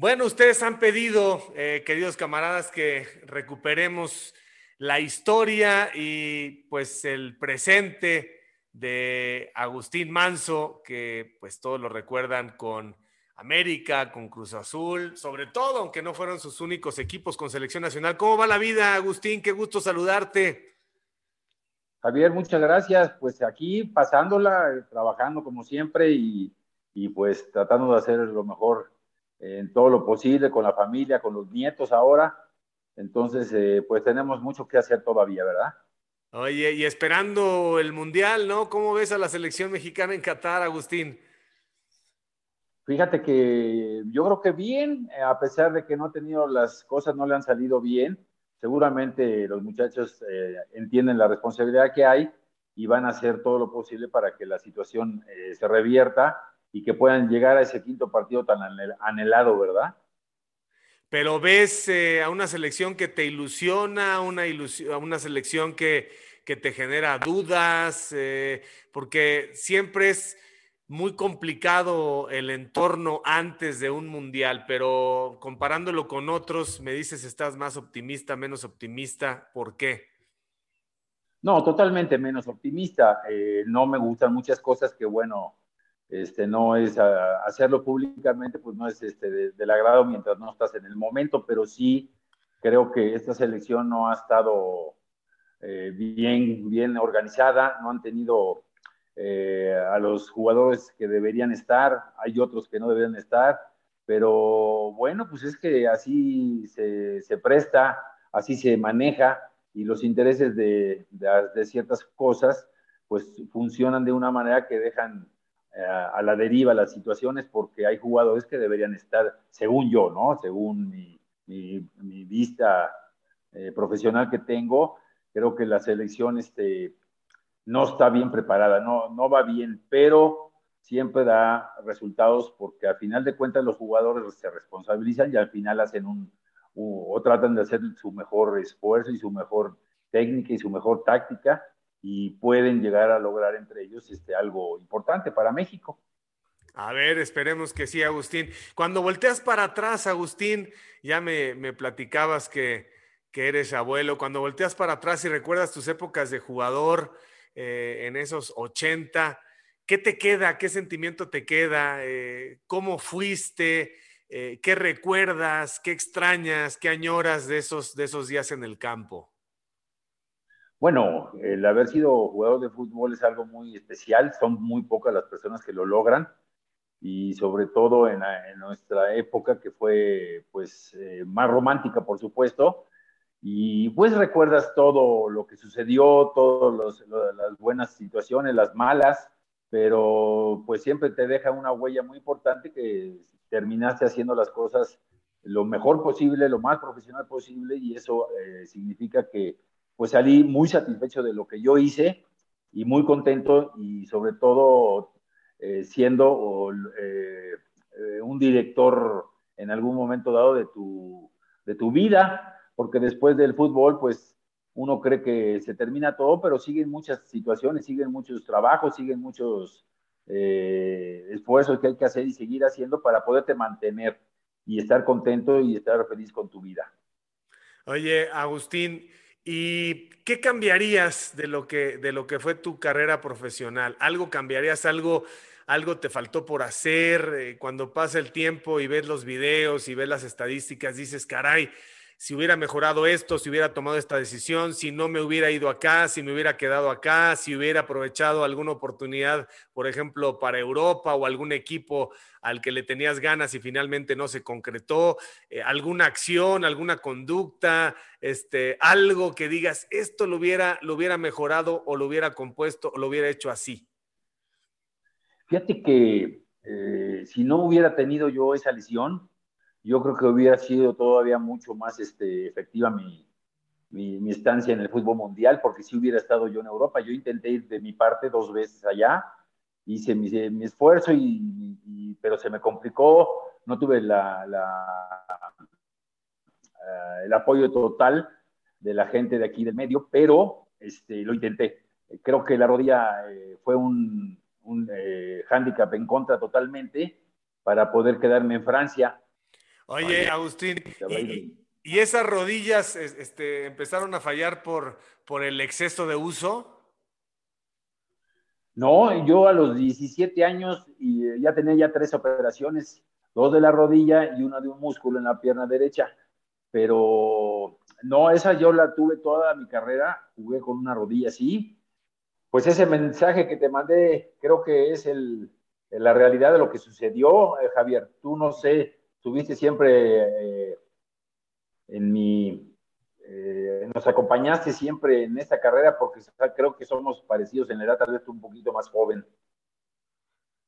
Bueno, ustedes han pedido, eh, queridos camaradas, que recuperemos la historia y pues el presente de Agustín Manso, que pues todos lo recuerdan con América, con Cruz Azul, sobre todo, aunque no fueron sus únicos equipos con selección nacional. ¿Cómo va la vida, Agustín? Qué gusto saludarte. Javier, muchas gracias. Pues aquí pasándola, trabajando como siempre y, y pues tratando de hacer lo mejor en todo lo posible con la familia, con los nietos ahora. Entonces, eh, pues tenemos mucho que hacer todavía, ¿verdad? Oye, y esperando el Mundial, ¿no? ¿Cómo ves a la selección mexicana en Qatar, Agustín? Fíjate que yo creo que bien, a pesar de que no ha tenido las cosas, no le han salido bien. Seguramente los muchachos eh, entienden la responsabilidad que hay y van a hacer todo lo posible para que la situación eh, se revierta y que puedan llegar a ese quinto partido tan anhelado, ¿verdad? Pero ves eh, a una selección que te ilusiona, una a una selección que, que, te genera dudas, eh, porque siempre es muy complicado el entorno antes de un mundial, pero comparándolo con otros, me dices, estás más optimista, menos optimista, ¿por qué? No, totalmente menos optimista. Eh, no me gustan muchas cosas que, bueno, este, no es hacerlo públicamente, pues no es este, del agrado mientras no estás en el momento, pero sí creo que esta selección no ha estado eh, bien, bien organizada, no han tenido eh, a los jugadores que deberían estar, hay otros que no deberían estar, pero bueno, pues es que así se, se presta, así se maneja y los intereses de, de, de ciertas cosas pues funcionan de una manera que dejan a la deriva las situaciones porque hay jugadores que deberían estar, según yo, ¿no? Según mi, mi, vista eh, profesional que tengo, creo que la selección este, no está bien preparada, no, no va bien, pero siempre da resultados porque al final de cuentas los jugadores se responsabilizan y al final hacen un, o tratan de hacer su mejor esfuerzo y su mejor técnica y su mejor táctica y pueden llegar a lograr entre ellos este, algo importante para México. A ver, esperemos que sí, Agustín. Cuando volteas para atrás, Agustín, ya me, me platicabas que, que, eres abuelo, cuando volteas para atrás y recuerdas tus épocas de jugador eh, en esos 80, ¿qué te queda? ¿Qué sentimiento te queda? Eh, ¿Cómo fuiste? Eh, ¿Qué recuerdas? ¿Qué extrañas? ¿Qué añoras de esos, de esos días en el campo? Bueno, el haber sido jugador de fútbol es algo muy especial, son muy pocas las personas que lo logran y sobre todo en, nuestra época que fue pues eh, más romántica por supuesto y pues recuerdas todo lo que sucedió, todas las buenas situaciones, las malas, pero pues siempre te deja una huella muy importante que terminaste haciendo las cosas lo mejor posible, lo más profesional posible y eso eh, significa que pues salí muy satisfecho de lo que yo hice y muy contento y sobre todo eh, siendo eh, eh, un director en algún momento dado de tu, de tu vida, porque después del fútbol, pues uno cree que se termina todo, pero siguen muchas situaciones, siguen muchos trabajos, siguen muchos esfuerzos que hay que hacer y seguir haciendo para poderte mantener y estar contento y estar feliz con tu vida. Oye, Agustín, ¿Y qué cambiarías de lo que, de lo que fue tu carrera profesional? ¿Algo cambiarías? ¿Algo, algo te faltó por hacer? Eh, cuando pasa el tiempo y ves los videos y ves las estadísticas, dices, caray, si hubiera mejorado esto, si hubiera tomado esta decisión, si no me hubiera ido acá, si me hubiera quedado acá, si hubiera aprovechado alguna oportunidad, por ejemplo, para Europa o algún equipo al que le tenías ganas y finalmente no se concretó, eh, alguna acción, alguna conducta, este, algo que digas, esto lo hubiera, lo hubiera mejorado o lo hubiera compuesto o lo hubiera hecho así. Fíjate que eh, si no hubiera tenido yo esa lesión, yo creo que hubiera sido todavía mucho más este, efectiva mi, mi, estancia en el fútbol mundial, porque si hubiera estado yo en Europa, yo intenté ir de mi parte dos veces allá, hice mi, mi esfuerzo, y, pero se me complicó, no tuve la, la, uh, el apoyo total de la gente de aquí del medio, pero este, lo intenté. Creo que la rodilla eh, fue un, un eh, hándicap en contra totalmente para poder quedarme en Francia Oye, Agustín, y, esas rodillas este, empezaron a fallar por, por el exceso de uso? No, yo a los 17 años y eh, ya tenía ya tres operaciones, dos de la rodilla y una de un músculo en la pierna derecha. Pero no, esa yo la tuve toda mi carrera, jugué con una rodilla así. Pues ese mensaje que te mandé creo que es el, la realidad de lo que sucedió, eh, Javier. Tú no sé, tuviste siempre eh, en mi, eh, nos acompañaste siempre en esta carrera porque creo que somos parecidos en edad, tal vez un poquito más joven.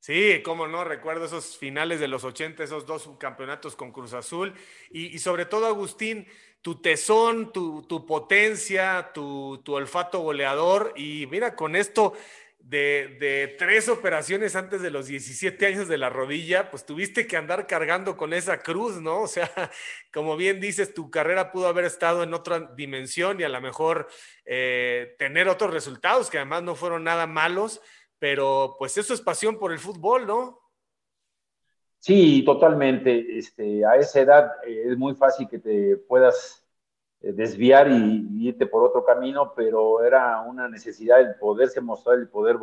Sí, cómo no, recuerdo esos finales de los 80, esos dos campeonatos con Cruz Azul y, sobre todo, Agustín, tu tesón, tu, potencia, tu, tu, olfato goleador y mira, con esto de, tres operaciones antes de los 17 años de la rodilla, pues tuviste que andar cargando con esa cruz, ¿no? O sea, como bien dices, tu carrera pudo haber estado en otra dimensión y a lo mejor eh, tener otros resultados que además no fueron nada malos, pero pues eso es pasión por el fútbol, ¿no? Sí, totalmente. Este, a esa edad eh, es muy fácil que te puedas desviar y, irte por otro camino, pero era una necesidad el poderse mostrar, el poder,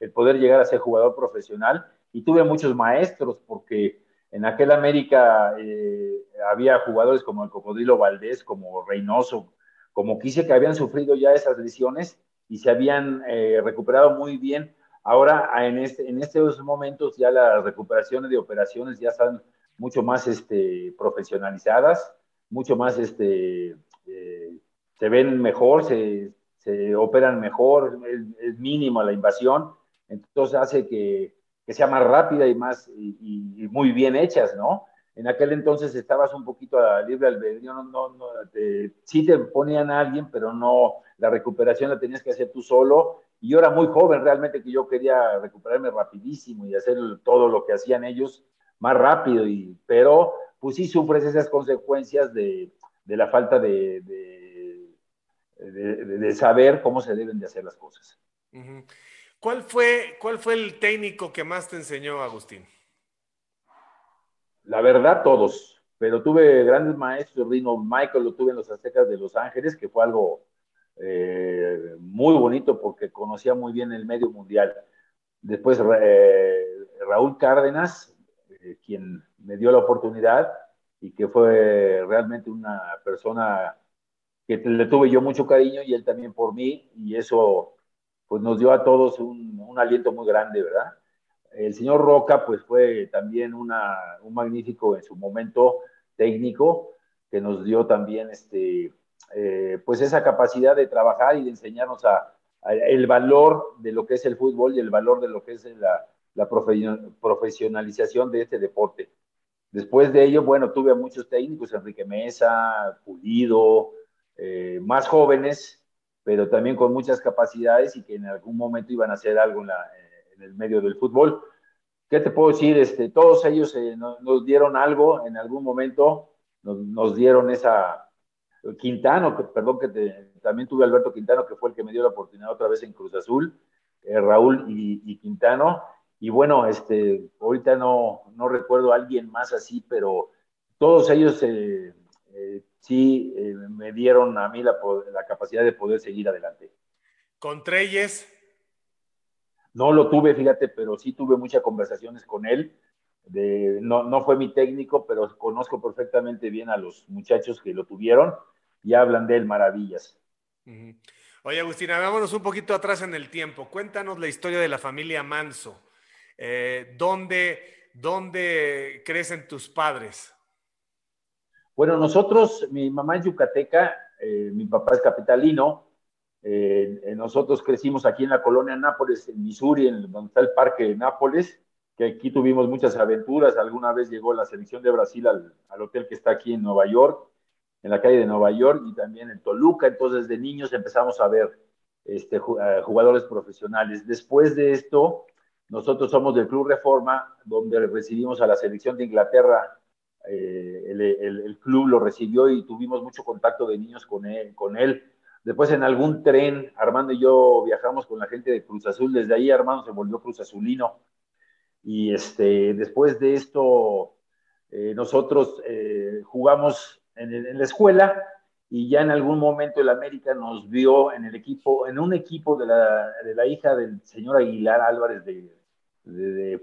el poder llegar a ser jugador profesional. Y tuve muchos maestros porque en aquel América eh, había jugadores como el Cocodrilo Valdés, como Reynoso, como Quise, que habían sufrido ya esas lesiones y se habían eh, recuperado muy bien. Ahora, en, este, en estos momentos, ya las recuperaciones de operaciones ya están mucho más este, profesionalizadas, mucho más este, se ven mejor, se, operan mejor, es, mínima la invasión, entonces hace que, sea más rápida y más y, muy bien hechas, ¿no? En aquel entonces estabas un poquito a libre albedrío, no, no, no sí te ponían a alguien, pero no, la recuperación la tenías que hacer tú solo. Y yo era muy joven realmente que yo quería recuperarme rapidísimo y hacer todo lo que hacían ellos más rápido, y, pero pues sí sufres esas consecuencias de, la falta de de, saber cómo se deben de hacer las cosas. ¿Cuál fue, ¿Cuál fue el técnico que más te enseñó, Agustín? La verdad, todos, pero tuve grandes maestros, Rino Michael lo tuve en los Aztecas de Los Ángeles, que fue algo eh, muy bonito porque conocía muy bien el medio mundial. Después eh, Raúl Cárdenas, eh, quien me dio la oportunidad y que fue realmente una persona que le tuve yo mucho cariño y él también por mí, y eso pues nos dio a todos un, un aliento muy grande, ¿verdad? El señor Roca pues fue también una, un magnífico en su momento técnico, que nos dio también este, eh, pues esa capacidad de trabajar y de enseñarnos a, el valor de lo que es el fútbol y el valor de lo que es la, la profesionalización de este deporte. Después de ello, bueno, tuve a muchos técnicos, Enrique Mesa, Pulido, eh, más jóvenes, pero también con muchas capacidades y que en algún momento iban a hacer algo en, eh, el medio del fútbol. ¿Qué te puedo decir? Este, todos ellos eh, nos, dieron algo en algún momento, nos, dieron esa... Quintano, perdón, que también tuve Alberto Quintano, que fue el que me dio la oportunidad otra vez en Cruz Azul, Raúl y, Quintano. Y bueno, este, ahorita no, no recuerdo a alguien más así, pero todos ellos sí eh, me dieron a mí la, capacidad de poder seguir adelante. ¿Con Treyes? No lo tuve, fíjate, pero sí tuve muchas conversaciones con él. no, fue mi técnico, pero conozco perfectamente bien a los muchachos que lo tuvieron y hablan de él maravillas. Oye, Agustina, vámonos un poquito atrás en el tiempo. Cuéntanos la historia de la familia Manso. Eh, ¿dónde, ¿Dónde crecen tus padres? Bueno, nosotros, mi mamá es yucateca, eh, mi papá es capitalino. Eh, nosotros crecimos aquí en la colonia Nápoles, en Missouri, en donde está el parque de Nápoles, que aquí tuvimos muchas aventuras. Alguna vez llegó la selección de Brasil al, hotel que está aquí en Nueva York, en la calle de Nueva York y también en Toluca. Entonces, de niños empezamos a ver este, jugadores profesionales. Después de esto, nosotros somos del Club Reforma, donde recibimos a la selección de Inglaterra eh, el, club lo recibió y tuvimos mucho contacto de niños con él, con él. Después en algún tren, Armando y yo viajamos con la gente de Cruz Azul. Desde ahí Armando se volvió Cruz Azulino. Y este, después de esto, eh, nosotros eh, jugamos en, la escuela y ya en algún momento el América nos vio en el equipo, en un equipo de la, hija del señor Aguilar Álvarez de,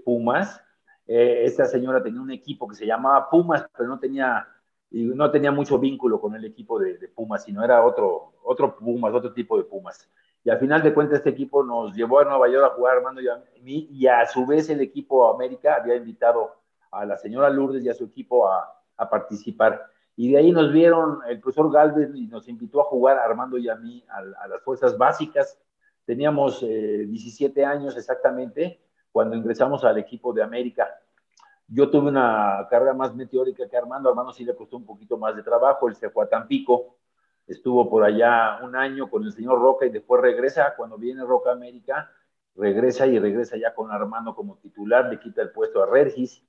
Pumas. Eh, esta señora tenía un equipo que se llamaba Pumas, pero no tenía, no tenía mucho vínculo con el equipo de, Pumas, sino era otro, otro Pumas, otro tipo de Pumas. Y al final de cuentas este equipo nos llevó a Nueva York a jugar Armando y a mí, y a su vez el equipo América había invitado a la señora Lourdes y a su equipo a, participar. Y de ahí nos vieron el profesor Galvez y nos invitó a jugar Armando y a mí a, las fuerzas básicas. Teníamos 17 eh, años exactamente cuando ingresamos al equipo de América. Yo tuve una carrera más meteórica que Armando. Armando sí le costó un poquito más de trabajo. Él se fue a Tampico. Estuvo por allá un año con el señor Roca y después regresa. Cuando viene Roca América, regresa y regresa ya con Armando como titular. Le quita el puesto a Regis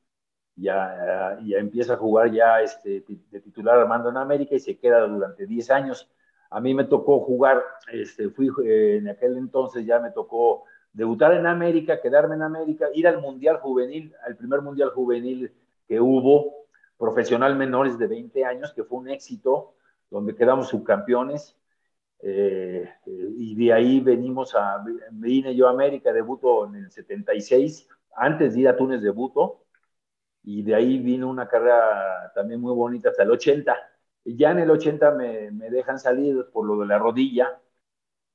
ya, ya empieza a jugar ya este, de titular Armando en América y se queda durante 10 años. A mí me tocó jugar, este, fui eh, en aquel entonces ya me tocó debutar en América, quedarme en América, ir al Mundial Juvenil, al primer Mundial Juvenil que hubo, profesional menores de 20 años, que fue un éxito, donde quedamos subcampeones. Eh, y de ahí venimos a, vine yo a América, debuto en el 76, antes de ir a Túnez debuto, y de ahí vino una carrera también muy bonita hasta el 80. Y ya en el 80 me, me dejan salir por lo de la rodilla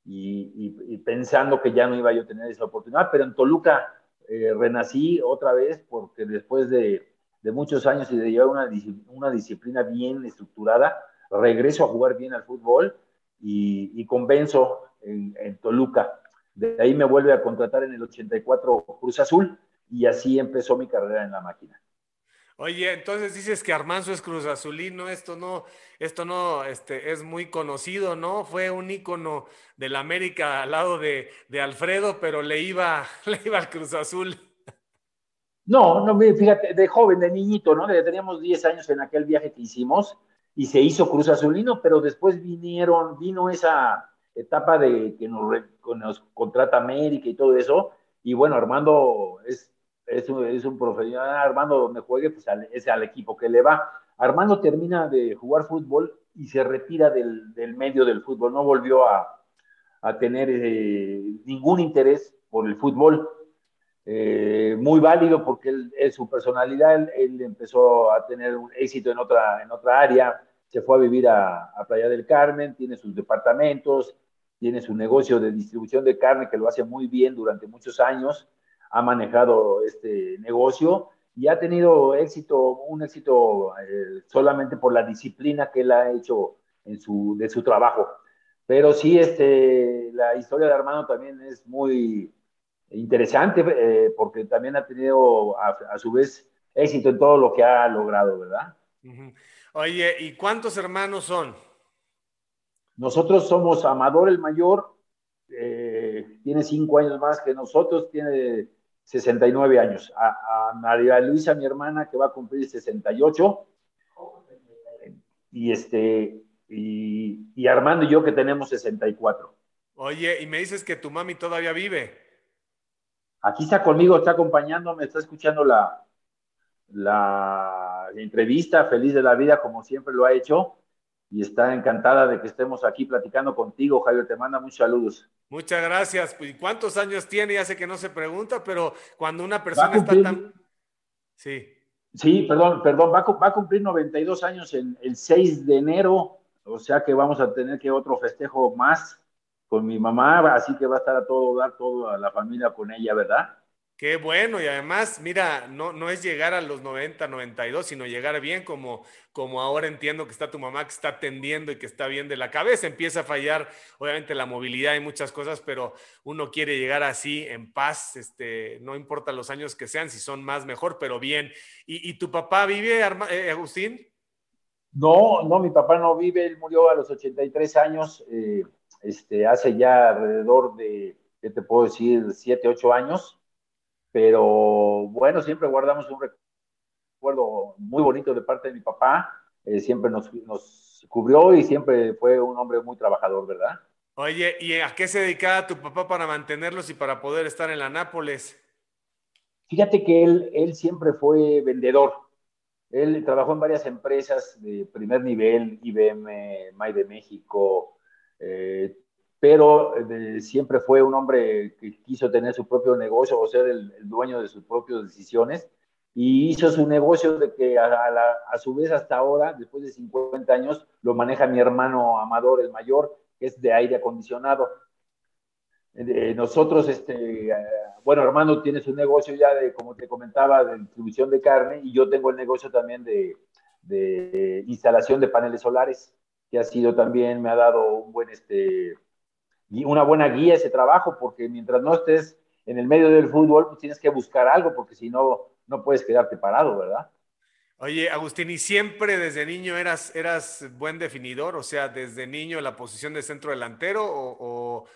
y, pensando que ya no iba yo a tener esa oportunidad, pero en Toluca eh, renací otra vez porque después de, muchos años y de llevar una, una disciplina bien estructurada, regreso a jugar bien al fútbol y, y convenzo en, en Toluca. De ahí me vuelve a contratar en el 84 Cruz Azul y así empezó mi carrera en la máquina. Oye, entonces dices que Armanzo es Cruz Azulino, esto no, esto no, este, es muy conocido, ¿no? Fue un ícono del América al lado de, Alfredo, pero le iba, le iba al Cruz Azul. No, no, fíjate, de joven, de niñito, ¿no? Teníamos 10 años en aquel viaje que hicimos y se hizo Cruz Azulino, pero después vinieron, vino esa etapa de que nos, nos contrata América y todo eso, y bueno, Armando es es un, es un profesional, Armando donde juegue, pues es al equipo que le va. Armando termina de jugar fútbol y se retira del, del medio del fútbol, no volvió a, a tener eh, ningún interés por el fútbol. Eh, muy válido porque él, es su personalidad, él, empezó a tener un éxito en otra, en otra área, se fue a vivir a, a Playa del Carmen, tiene sus departamentos, tiene su negocio de distribución de carne que lo hace muy bien durante muchos años ha manejado este negocio y ha tenido éxito, un éxito eh, solamente por la disciplina que él ha hecho en su, de su trabajo. Pero sí, este, la historia de Armando también es muy interesante eh, porque también ha tenido a, su vez éxito en todo lo que ha logrado, ¿verdad? Oye, ¿y cuántos hermanos son? Nosotros somos Amador el mayor, eh, tiene cinco años más que nosotros, tiene 69 años. A, María Luisa, mi hermana, que va a cumplir 68. Y, este, y, Armando y yo que tenemos 64. Oye, y me dices que tu mami todavía vive. Aquí está conmigo, está acompañándome, está escuchando la, la entrevista, feliz de la vida como siempre lo ha hecho y está encantada de que estemos aquí platicando contigo, Javier. Te manda muchos saludos. Muchas gracias. ¿Y cuántos años tiene? Ya sé que no se pregunta, pero cuando una persona está tan... Sí. Sí, perdón, perdón, va a, cumplir 92 años en el 6 de enero, o sea que vamos a tener que otro festejo más con mi mamá, así que va a estar a todo dar, toda la familia con ella, ¿verdad? Qué bueno, y además, mira, no, no es llegar a los 90, 92, sino llegar bien como, como ahora entiendo que está tu mamá que está atendiendo y que está bien de la cabeza. Empieza a fallar, obviamente, la movilidad y muchas cosas, pero uno quiere llegar así, en paz, este, no importa los años que sean, si son más, mejor, pero bien. ¿Y, tu papá vive, eh, Agustín? No, no, mi papá no vive, él murió a los 83 años, eh, este, hace ya alrededor de, ¿qué te puedo decir?, 7, 8 años pero bueno, siempre guardamos un recuerdo muy bonito de parte de mi papá, eh, siempre nos, nos, cubrió y siempre fue un hombre muy trabajador, ¿verdad? Oye, ¿y a qué se dedicaba tu papá para mantenerlos y para poder estar en la Nápoles? Fíjate que él, él siempre fue vendedor. Él trabajó en varias empresas de primer nivel, IBM, May de México, eh, pero siempre fue un hombre que quiso tener su propio negocio o ser el, dueño de sus propias decisiones y hizo su negocio de que a, su vez hasta ahora, después de 50 años, lo maneja mi hermano Amador, el mayor, que es de aire acondicionado. Eh, nosotros, este, eh, bueno, Armando tiene su negocio ya de, como te comentaba, de distribución de carne y yo tengo el negocio también de, de instalación de paneles solares, que ha sido también, me ha dado un buen, este, una buena guía ese trabajo, porque mientras no estés en el medio del fútbol, pues tienes que buscar algo, porque si no, no puedes quedarte parado, ¿verdad? Oye, Agustín, ¿y siempre desde niño eras, eras buen definidor? O sea, desde niño la posición de centro delantero o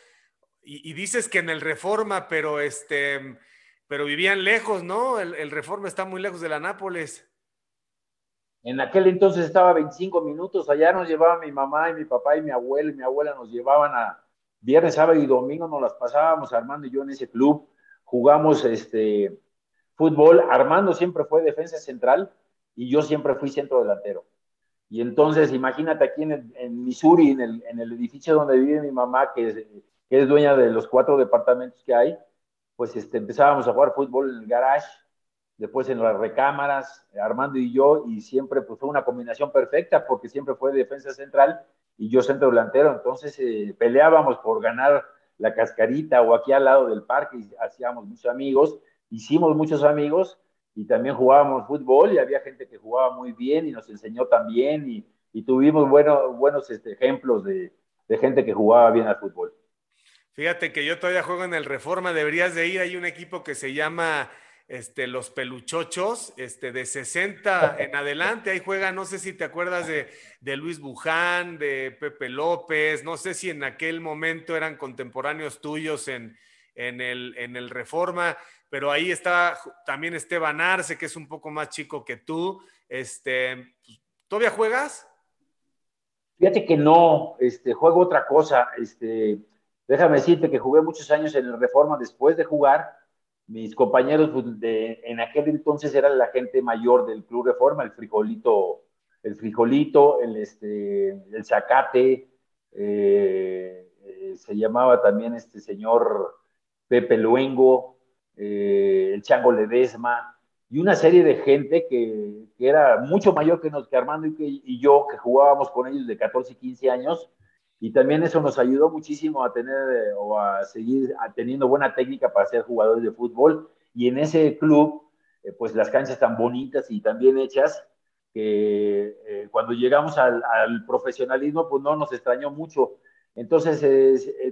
y, dices que en el Reforma, pero este, pero vivían lejos, ¿no? El, Reforma está muy lejos de la Nápoles. En aquel entonces estaba 25 minutos, allá nos llevaba mi mamá y mi papá y mi abuela y mi abuela nos llevaban a viernes, sábado y domingo, nos las pasábamos Armando y yo en ese club, jugamos este fútbol, Armando siempre fue defensa central y yo siempre fui centro delantero. Y entonces, imagínate aquí en, Missouri, en el, en el, edificio donde vive mi mamá, que que es dueña de los cuatro departamentos que hay, pues este, empezábamos a jugar fútbol en el garage, después en las recámaras, Armando y yo, y siempre pues, fue una combinación perfecta porque siempre fue defensa central y yo centro delantero, entonces eh, peleábamos por ganar la cascarita o aquí al lado del parque y hacíamos muchos amigos, hicimos muchos amigos y también jugábamos fútbol y había gente que jugaba muy bien y nos enseñó también y, tuvimos bueno, buenos este, ejemplos de, de gente que jugaba bien al fútbol. Fíjate que yo todavía juego en el Reforma, deberías de ir, hay un equipo que se llama este, los Peluchochos, este, de 60 en adelante, ahí juega, no sé si te acuerdas de, Luis Buján, de Pepe López, no sé si en aquel momento eran contemporáneos tuyos en, en, el, en el Reforma, pero ahí está también Esteban Arce, que es un poco más chico que tú. Este, ¿Todavía juegas? Fíjate que no, este, juego otra cosa, este, Déjame decirte que jugué muchos años en el Reforma después de jugar. Mis compañeros pues, de, en aquel entonces eran la gente mayor del Club Reforma, el frijolito, el frijolito, el, este, el zacate, eh, se llamaba también este señor Pepe Luengo, eh, el Chango Ledesma, y una serie de gente que, era mucho mayor que, nos, que Armando y, y yo, que jugábamos con ellos de 14 y 15 años, y también eso nos ayudó muchísimo a tener eh, o a seguir teniendo buena técnica para ser jugadores de fútbol. Y en ese club, eh, pues las canchas tan bonitas y tan bien hechas, que eh, cuando llegamos al, profesionalismo, pues no nos extrañó mucho. Entonces,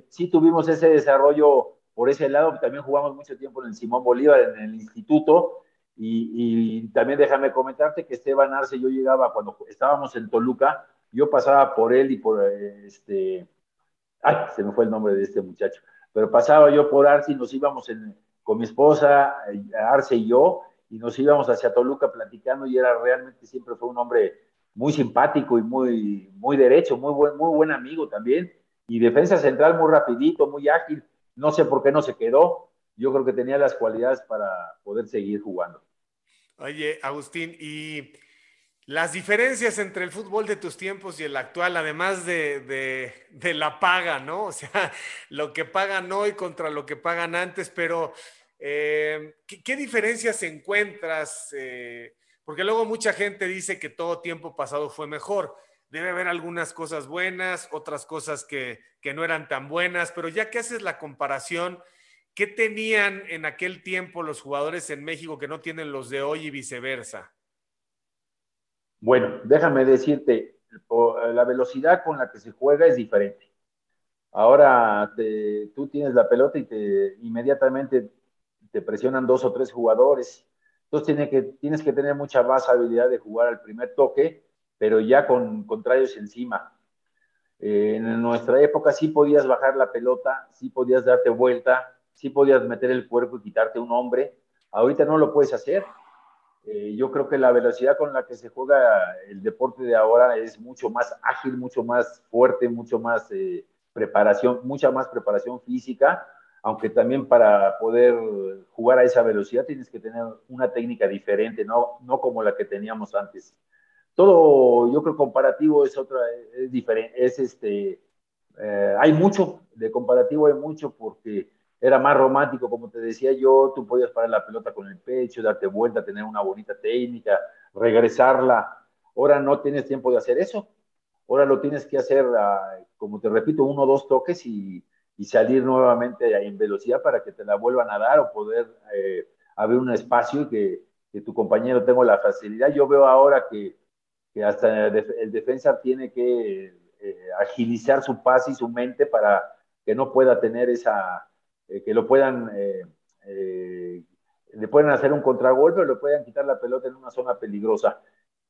sí tuvimos ese desarrollo por ese lado, también jugamos mucho tiempo en el Simón Bolívar, en el instituto, y, y también déjame comentarte que Esteban Arce, yo llegaba cuando estábamos en Toluca, yo pasaba por él y por este, ay, se me fue el nombre de este muchacho, pero pasaba yo por Arce y nos íbamos con mi esposa, Arce y yo, y nos íbamos hacia Toluca platicando y era realmente siempre fue un hombre muy simpático y muy, muy derecho, muy buen, muy buen amigo también, y defensa central muy rapidito, muy ágil, no sé por qué no se quedó, yo creo que tenía las cualidades para poder seguir jugando. Oye, Agustín, y las diferencias entre el fútbol de tus tiempos y el actual, además de, la paga, ¿no? O sea, lo que pagan hoy contra lo que pagan antes, pero eh, ¿qué, diferencias encuentras? Eh, porque luego mucha gente dice que todo tiempo pasado fue mejor. Debe haber algunas cosas buenas, otras cosas que, que no eran tan buenas, pero ya que haces la comparación, ¿qué tenían en aquel tiempo los jugadores en México que no tienen los de hoy y viceversa? Bueno, déjame decirte, la velocidad con la que se juega es diferente. Ahora tú tienes la pelota y te inmediatamente te presionan dos o tres jugadores. Entonces tienes que, tienes que tener mucha más habilidad de jugar al primer toque, pero ya con contrarios encima. Eh, en nuestra época sí podías bajar la pelota, sí podías darte vuelta, sí podías meter el cuerpo y quitarte un hombre. Ahorita no lo puedes hacer eh, yo creo que la velocidad con la que se juega el deporte de ahora es mucho más ágil, mucho más fuerte, mucho más eh, preparación, mucha más preparación física. aunque también para poder jugar a esa velocidad tienes que tener una técnica diferente, no, no como la que teníamos antes. Todo, yo creo, comparativo es otra, es diferente, es este, eh, hay mucho, de comparativo hay mucho porque era más romántico, como te decía yo, tú podías parar la pelota con el pecho, darte vuelta, tener una bonita técnica, regresarla. Ahora no tienes tiempo de hacer eso. Ahora lo tienes que hacer, ah, como te repito, uno o dos toques y, y, salir nuevamente en velocidad para que te la vuelvan a dar o poder eh, abrir un espacio y que, que, tu compañero tenga la facilidad. Yo veo ahora que, que hasta el defensa tiene que eh, agilizar su pase y su mente para que no pueda tener esa, eh, que lo puedan, le puedan hacer un contragolpe o le puedan quitar la pelota en una zona peligrosa.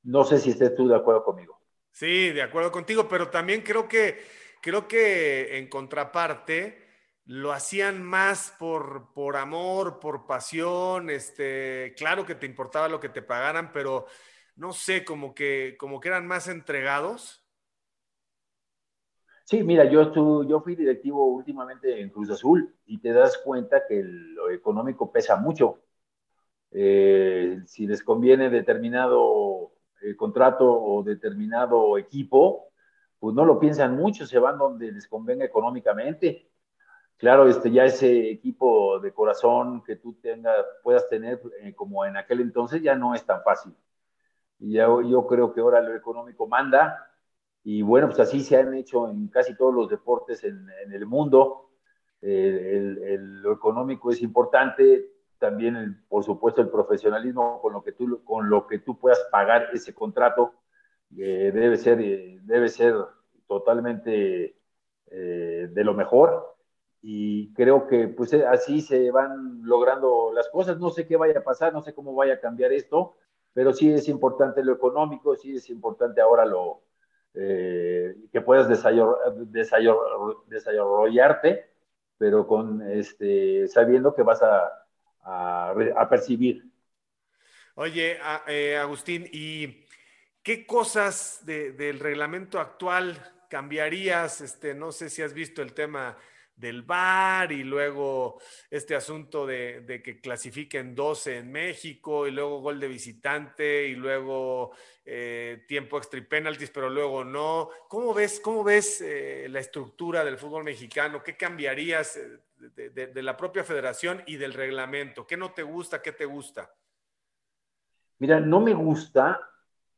No sé si estés tú de acuerdo conmigo. Sí, de acuerdo contigo, pero también creo que, creo que en contraparte lo hacían más por, por amor, por pasión, este, claro que te importaba lo que te pagaran, pero no sé, como que, como que eran más entregados. Sí, mira, yo, yo fui directivo últimamente en Cruz Azul y te das cuenta que lo económico pesa mucho. Eh, si les conviene determinado eh, contrato o determinado equipo, pues no lo piensan mucho, se van donde les convenga económicamente. Claro, este, ya ese equipo de corazón que tú tengas, puedas tener eh, como en aquel entonces ya no es tan fácil. Y ya, yo creo que ahora lo económico manda y bueno, pues así se han hecho en casi todos los deportes en, el mundo. lo económico es importante, también, por supuesto, el profesionalismo con lo que tú, con lo que tú puedas pagar ese contrato eh, debe, ser, eh, debe ser totalmente eh, de lo mejor. Y creo que pues así se van logrando las cosas. No sé qué vaya a pasar, no sé cómo vaya a cambiar esto, pero sí es importante lo económico, sí es importante ahora lo que puedas desarrollarte, pero con este, sabiendo que vas a a, percibir. Oye, eh, Agustín, ¿y qué cosas del reglamento actual cambiarías? Este, no sé si has visto el tema del VAR y luego este asunto de, que clasifiquen 12 en México y luego gol de visitante y luego eh, tiempo extra y penaltis, pero luego no. ¿Cómo ves, cómo ves eh, la estructura del fútbol mexicano? ¿Qué cambiarías eh, de, la propia federación y del reglamento? ¿Qué no te gusta? ¿Qué te gusta? Mira, no me gusta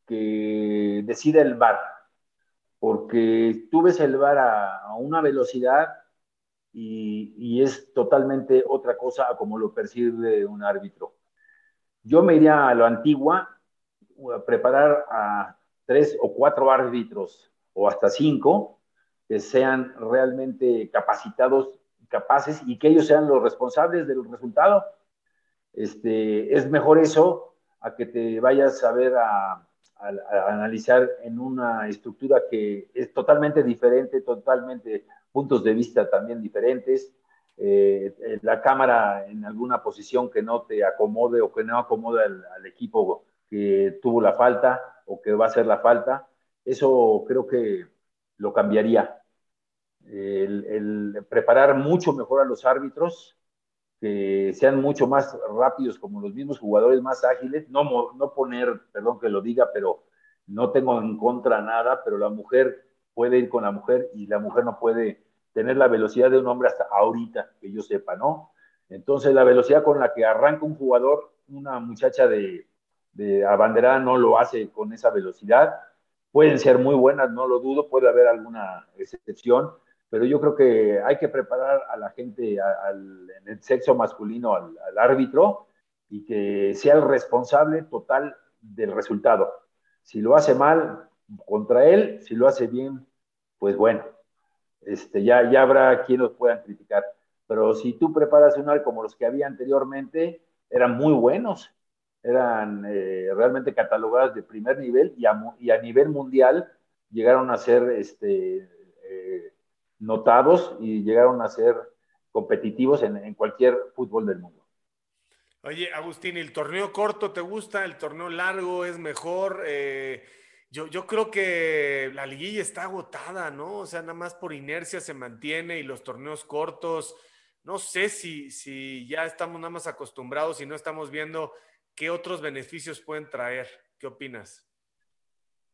que decida el VAR, porque tú ves el VAR a una velocidad y, es totalmente otra cosa a como lo percibe un árbitro. Yo me iría a lo antigua, a preparar a tres o cuatro árbitros o hasta cinco que sean realmente capacitados, capaces y que ellos sean los responsables del resultado. Este, es mejor eso a que te vayas a ver a, a analizar en una estructura que es totalmente diferente, totalmente puntos de vista también diferentes, eh, eh, la cámara en alguna posición que no te acomode o que no acomode al, equipo que tuvo la falta o que va a hacer la falta, eso creo que lo cambiaría. El, preparar mucho mejor a los árbitros, que sean mucho más rápidos como los mismos jugadores, más ágiles, no, no poner, perdón que lo diga, pero no tengo en contra nada, pero la mujer puede ir con la mujer y la mujer no puede tener la velocidad de un hombre hasta ahorita, que yo sepa, ¿no? Entonces, la velocidad con la que arranca un jugador, una muchacha de, de abanderada no lo hace con esa velocidad. Pueden ser muy buenas, no lo dudo, puede haber alguna excepción, pero yo creo que hay que preparar a la gente, al, en el sexo masculino, al, al árbitro, y que sea el responsable total del resultado. Si lo hace mal, contra él, si lo hace bien, pues bueno, este, ya, ya habrá quien los puedan criticar. Pero si tú preparas un ar como los que había anteriormente, eran muy buenos, eran eh, realmente catalogados de primer nivel y a, y a, nivel mundial llegaron a ser este, eh, notados y llegaron a ser competitivos en, en, cualquier fútbol del mundo. Oye, Agustín, ¿el torneo corto te gusta? ¿El torneo largo es mejor? Eh, yo, yo creo que la liguilla está agotada, ¿no? O sea, nada más por inercia se mantiene y los torneos cortos, no sé si, si ya estamos nada más acostumbrados y no estamos viendo qué otros beneficios pueden traer. ¿Qué opinas?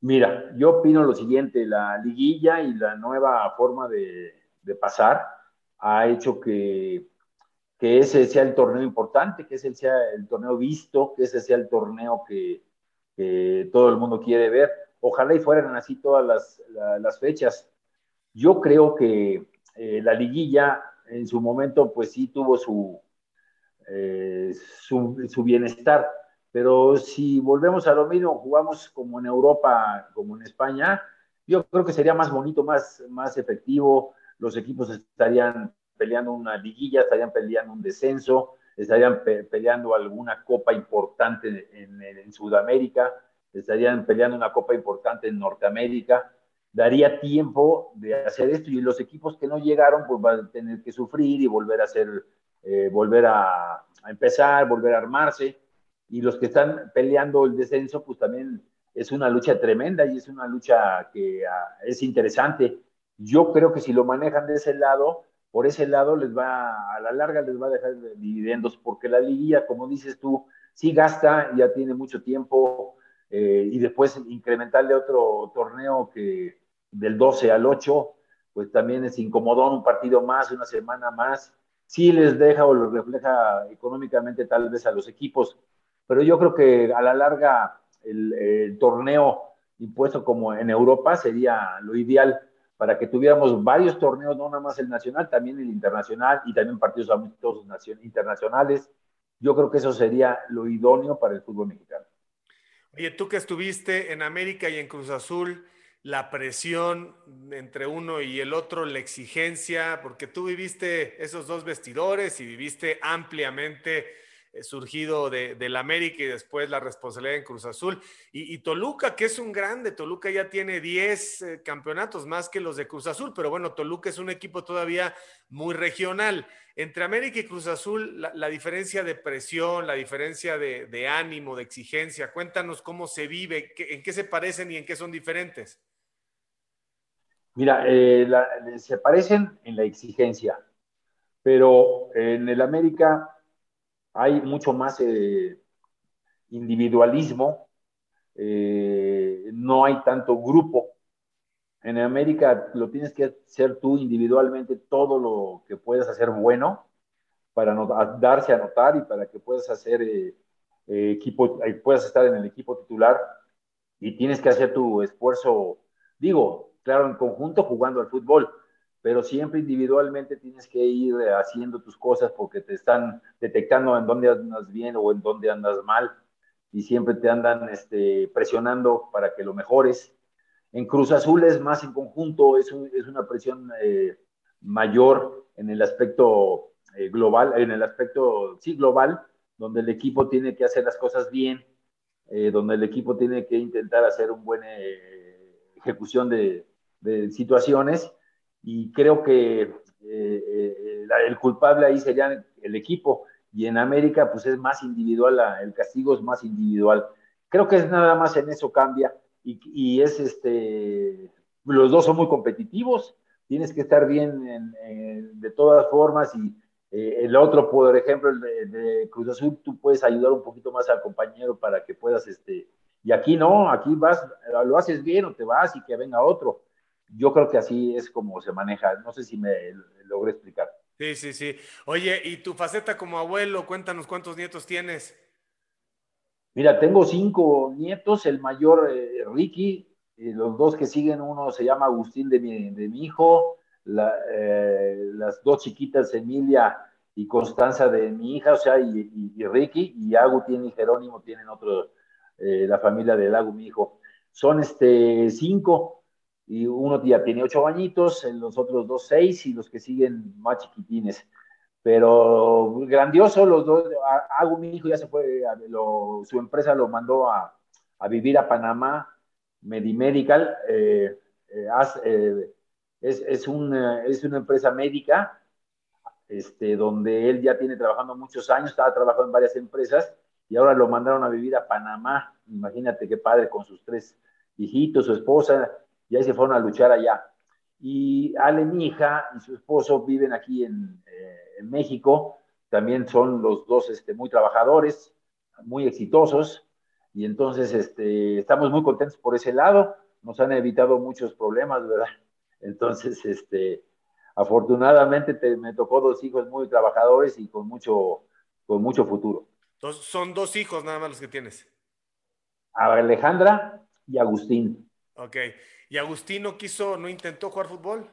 Mira, yo opino lo siguiente, la liguilla y la nueva forma de, pasar ha hecho que, que, ese sea el torneo importante, que ese sea el torneo visto, que ese sea el torneo que, todo el mundo quiere ver. Ojalá y fueran así todas las, fechas. Yo creo que eh, la liguilla en su momento pues sí tuvo su, eh, su bienestar pero si volvemos a lo mismo, jugamos como en Europa, como en España, yo creo que sería más bonito, más, más efectivo. Los equipos estarían peleando una liguilla, estarían peleando un descenso, estarían peleando alguna copa importante en, en, Sudamérica, estarían peleando una copa importante en Norteamérica. Daría tiempo de hacer esto y los equipos que no llegaron pues van a tener que sufrir y volver a hacer, eh, volver a, a empezar, volver a armarse y los que están peleando el descenso, pues también es una lucha tremenda y es una lucha que ah, es interesante. Yo creo que si lo manejan de ese lado, por ese lado les va, a la larga les va a dejar dividendos, porque la liguilla, como dices tú, sí gasta, ya tiene mucho tiempo, eh, y después incrementarle otro torneo que del 12 al 8, pues también es incomodón, un partido más, una semana más, sí les deja o los refleja económicamente tal vez a los equipos, pero yo creo que a la larga el, torneo impuesto como en Europa sería lo ideal para que tuviéramos varios torneos, no nada más el nacional, también el internacional y también partidos amistosos internacionales. Yo creo que eso sería lo idóneo para el fútbol mexicano. Oye, tú que estuviste en América y en Cruz Azul, la presión entre uno y el otro, la exigencia, porque tú viviste esos dos vestidores y viviste ampliamente surgido de, del América y después la responsabilidad en Cruz Azul. Y, Toluca, que es un grande, Toluca ya tiene 10 eh, campeonatos más que los de Cruz Azul, pero bueno, Toluca es un equipo todavía muy regional. Entre América y Cruz Azul, la, diferencia de presión, la diferencia de, ánimo, de exigencia, cuéntanos cómo se vive, en qué se parecen y en qué son diferentes. Mira, eh, se parecen en la exigencia, pero en el América hay mucho más eh, individualismo, eh, no hay tanto grupo. En América lo tienes que hacer tú individualmente todo lo que puedas hacer bueno para darse a notar y para que puedas hacer eh, equipo, puedas estar en el equipo titular y tienes que hacer tu esfuerzo, digo, claro, en conjunto jugando al fútbol, pero siempre individualmente tienes que ir haciendo tus cosas porque te están detectando en dónde andas bien o en dónde andas mal y siempre te andan este, presionando para que lo mejores. En Cruz Azul es más en conjunto, es, es una presión eh, mayor en el aspecto eh, global, en el aspecto, sí, global, donde el equipo tiene que hacer las cosas bien, eh, donde el equipo tiene que intentar hacer una buena ejecución de, de situaciones y creo que eh, eh, el culpable ahí sería el equipo. Y en América pues es más individual, el castigo es más individual. Creo que es nada más en eso cambia. Y, es este, los dos son muy competitivos, tienes que estar bien de todas formas. Y eh, el otro, por ejemplo, el de, Cruz Azul, tú puedes ayudar un poquito más al compañero para que puedas, este, y aquí no, aquí vas, lo haces bien o te vas y que venga otro yo creo que así es como se maneja. No sé si me logré explicar. Sí, sí, sí. Oye, ¿y tu faceta como abuelo? Cuéntanos cuántos nietos tienes. Mira, tengo cinco nietos, el mayor eh, Ricky, los dos que siguen, uno se llama Agustín de mi, de mi hijo, eh, las dos chiquitas Emilia y Constanza de mi hija, o sea, y, Ricky, y Agustín y Jerónimo tienen otro, eh, la familia de Lago, mi hijo. Son este, cinco, y uno ya tiene ocho bañitos, los otros dos seis y los que siguen más chiquitines. Pero grandioso, los dos, hago mi hijo ya se fue, su empresa lo mandó a, vivir a Panamá, Medimedical, eh, eh, eh, es, es, una, es una empresa médica, este, donde él ya tiene trabajando muchos años, estaba trabajando en varias empresas y ahora lo mandaron a vivir a Panamá. Imagínate qué padre con sus tres hijitos, su esposa, y ahí se fueron a luchar allá. Y Ale, mi hija, y su esposo viven aquí en, eh, en México. También son los dos este, muy trabajadores, muy exitosos. Y entonces este, estamos muy contentos por ese lado. Nos han evitado muchos problemas, ¿verdad? Entonces, este, afortunadamente me tocó dos hijos muy trabajadores y con mucho, con mucho futuro. Entonces, son dos hijos nada más los que tienes. Alejandra y Agustín. Ok. ¿Y Agustín no quiso, no intentó jugar fútbol?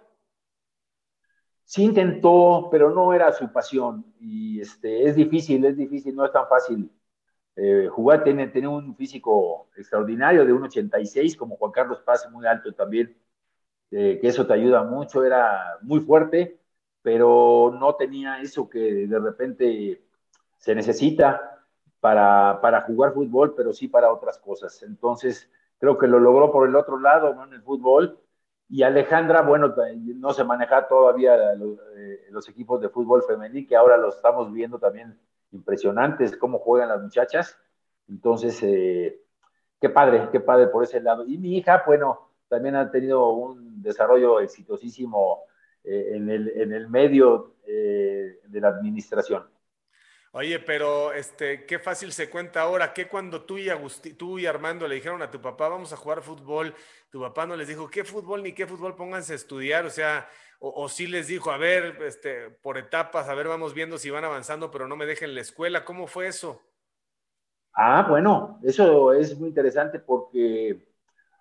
Sí intentó, pero no era su pasión. Y este, es difícil, es difícil, no es tan fácil eh, jugar. Tiene, tiene un físico extraordinario de 1,86, como Juan Carlos Paz, muy alto también, eh, que eso te ayuda mucho. Era muy fuerte, pero no tenía eso que de repente se necesita para, para jugar fútbol, pero sí para otras cosas. Entonces, creo que lo logró por el otro lado, ¿no? En el fútbol. Y Alejandra, bueno, no se maneja todavía eh, los, equipos de fútbol femenil, que ahora los estamos viendo también impresionantes, cómo juegan las muchachas. Entonces, eh, qué padre, qué padre por ese lado. Y mi hija, bueno, también ha tenido un desarrollo exitosísimo eh, en, el, en el medio de la administración. Oye, pero este, qué fácil se cuenta ahora, que cuando tú y Agustín, tú y Armando le dijeron a tu papá, vamos a jugar fútbol, tu papá no les dijo, ¿qué fútbol ni qué fútbol pónganse a estudiar? O sea, o, sí les dijo, a ver, este, por etapas, a ver, vamos viendo si van avanzando, pero no me dejen la escuela. ¿Cómo fue eso? Ah, bueno, eso es muy interesante porque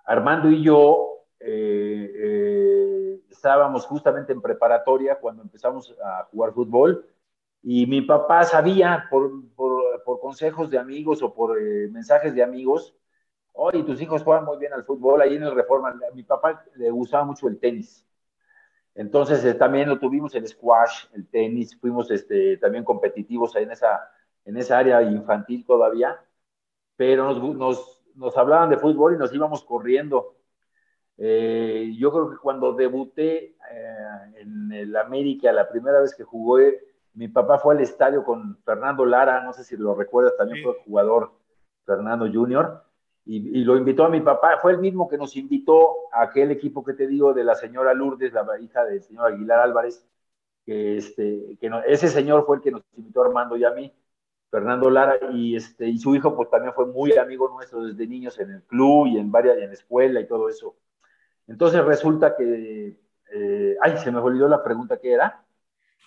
Armando y yo eh, eh, estábamos justamente en preparatoria cuando empezamos a jugar fútbol y mi papá sabía por, por, consejos de amigos o por eh, mensajes de amigos, oye, tus hijos juegan muy bien al fútbol, ahí en el Reforma, mi papá le gustaba mucho el tenis. Entonces eh, también lo tuvimos el squash, el tenis, fuimos este, también competitivos en esa, en esa área infantil todavía, pero nos, nos, nos hablaban de fútbol y nos íbamos corriendo. Eh, yo creo que cuando debuté en el América, la primera vez que jugué, mi papá fue al estadio con Fernando Lara, no sé si lo recuerdas, también fue jugador Fernando Junior, y, lo invitó a mi papá, fue el mismo que nos invitó a aquel equipo que te digo de la señora Lourdes, la hija del señor Aguilar Álvarez, que, este, que ese señor fue el que nos invitó Armando y a mí, Fernando Lara, y, este, y su hijo pues también fue muy amigo nuestro desde niños en el club y en varias, en la escuela y todo eso. Entonces resulta que, eh, ay, se me olvidó la pregunta que era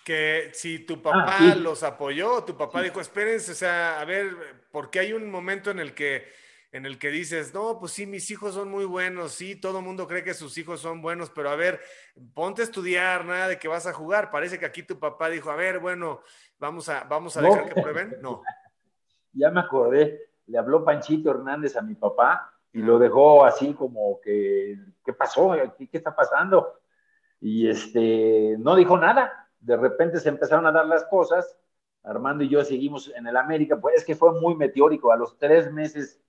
que si tu ah, papá los apoyó, tu papá dijo, espérense, o sea, a ver, porque hay un momento en el que en el que dices, no, pues sí, mis hijos son muy buenos, sí, todo el mundo cree que sus hijos son buenos, pero a ver, ponte a estudiar, nada de que vas a jugar. Parece que aquí tu papá dijo, a ver, bueno, vamos a, vamos a dejar que prueben. No. Ya me acordé, le habló Panchito Hernández a mi papá y lo dejó así como que, ¿qué pasó? ¿Qué, qué está pasando? Y este, no dijo nada, de repente se empezaron a dar las cosas, Armando y yo seguimos en el América, pues es que fue muy meteórico, a los tres meses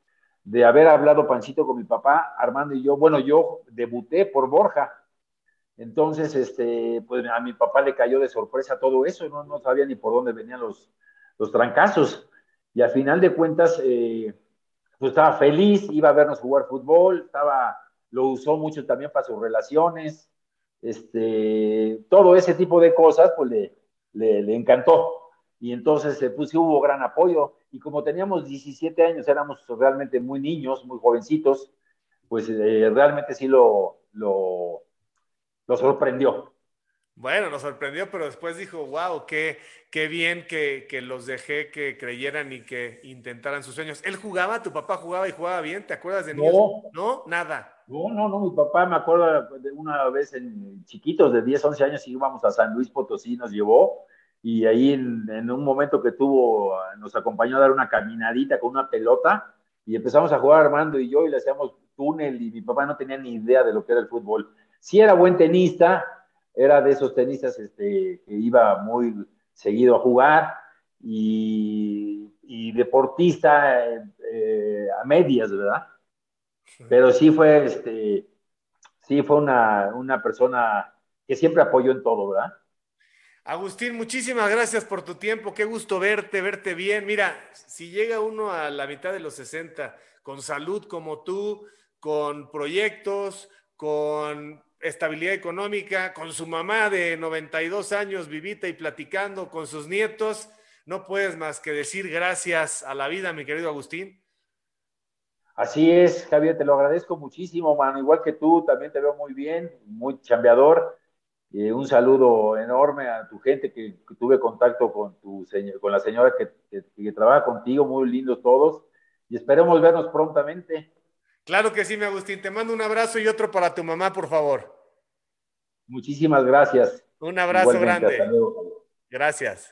de haber hablado Panchito con mi papá, Armando y yo, bueno, yo debuté por Borja, entonces, este, pues a mi papá le cayó de sorpresa todo eso, no, no sabía ni por dónde venían los, los trancazos, y al final de cuentas, eh, pues estaba feliz, iba a vernos jugar fútbol, estaba, lo usó mucho también para sus relaciones, este, todo ese tipo de cosas, pues le, le, encantó. Y entonces, eh, pues hubo gran apoyo. Y como teníamos 17 años, éramos realmente muy niños, muy jovencitos, pues eh, realmente sí lo, lo, lo sorprendió. Bueno, nos sorprendió, pero después dijo, wow, qué, qué bien que, que, los dejé que creyeran y que intentaran sus sueños. ¿Él jugaba? ¿Tu papá jugaba y jugaba bien? ¿Te acuerdas de niños? No, no, nada. No, no, no, mi papá me acuerdo de una vez en chiquitos de 10, 11 años íbamos a San Luis Potosí, nos llevó y ahí en, un momento que tuvo, nos acompañó a dar una caminadita con una pelota y empezamos a jugar Armando y yo y le hacíamos túnel y mi papá no tenía ni idea de lo que era el fútbol. Sí era buen tenista, era de esos tenistas este, que iba muy seguido a jugar y, deportista eh, a medias, ¿verdad? Pero sí fue, este, sí fue una, una persona que siempre apoyó en todo, ¿verdad? Agustín, muchísimas gracias por tu tiempo. Qué gusto verte, verte bien. Mira, si llega uno a la mitad de los 60 con salud como tú, con proyectos, con estabilidad económica, con su mamá de 92 años vivita y platicando con sus nietos. No puedes más que decir gracias a la vida, mi querido Agustín. Así es, Javier, te lo agradezco muchísimo, mano. Igual que tú, también te veo muy bien, muy chambeador. Eh, un saludo enorme a tu gente que, tuve contacto con, tu, con la señora que, que, trabaja contigo, muy lindos todos. Y esperemos vernos prontamente. Claro que sí, mi Agustín. Te mando un abrazo y otro para tu mamá, por favor. Muchísimas gracias. Un abrazo grande. Gracias.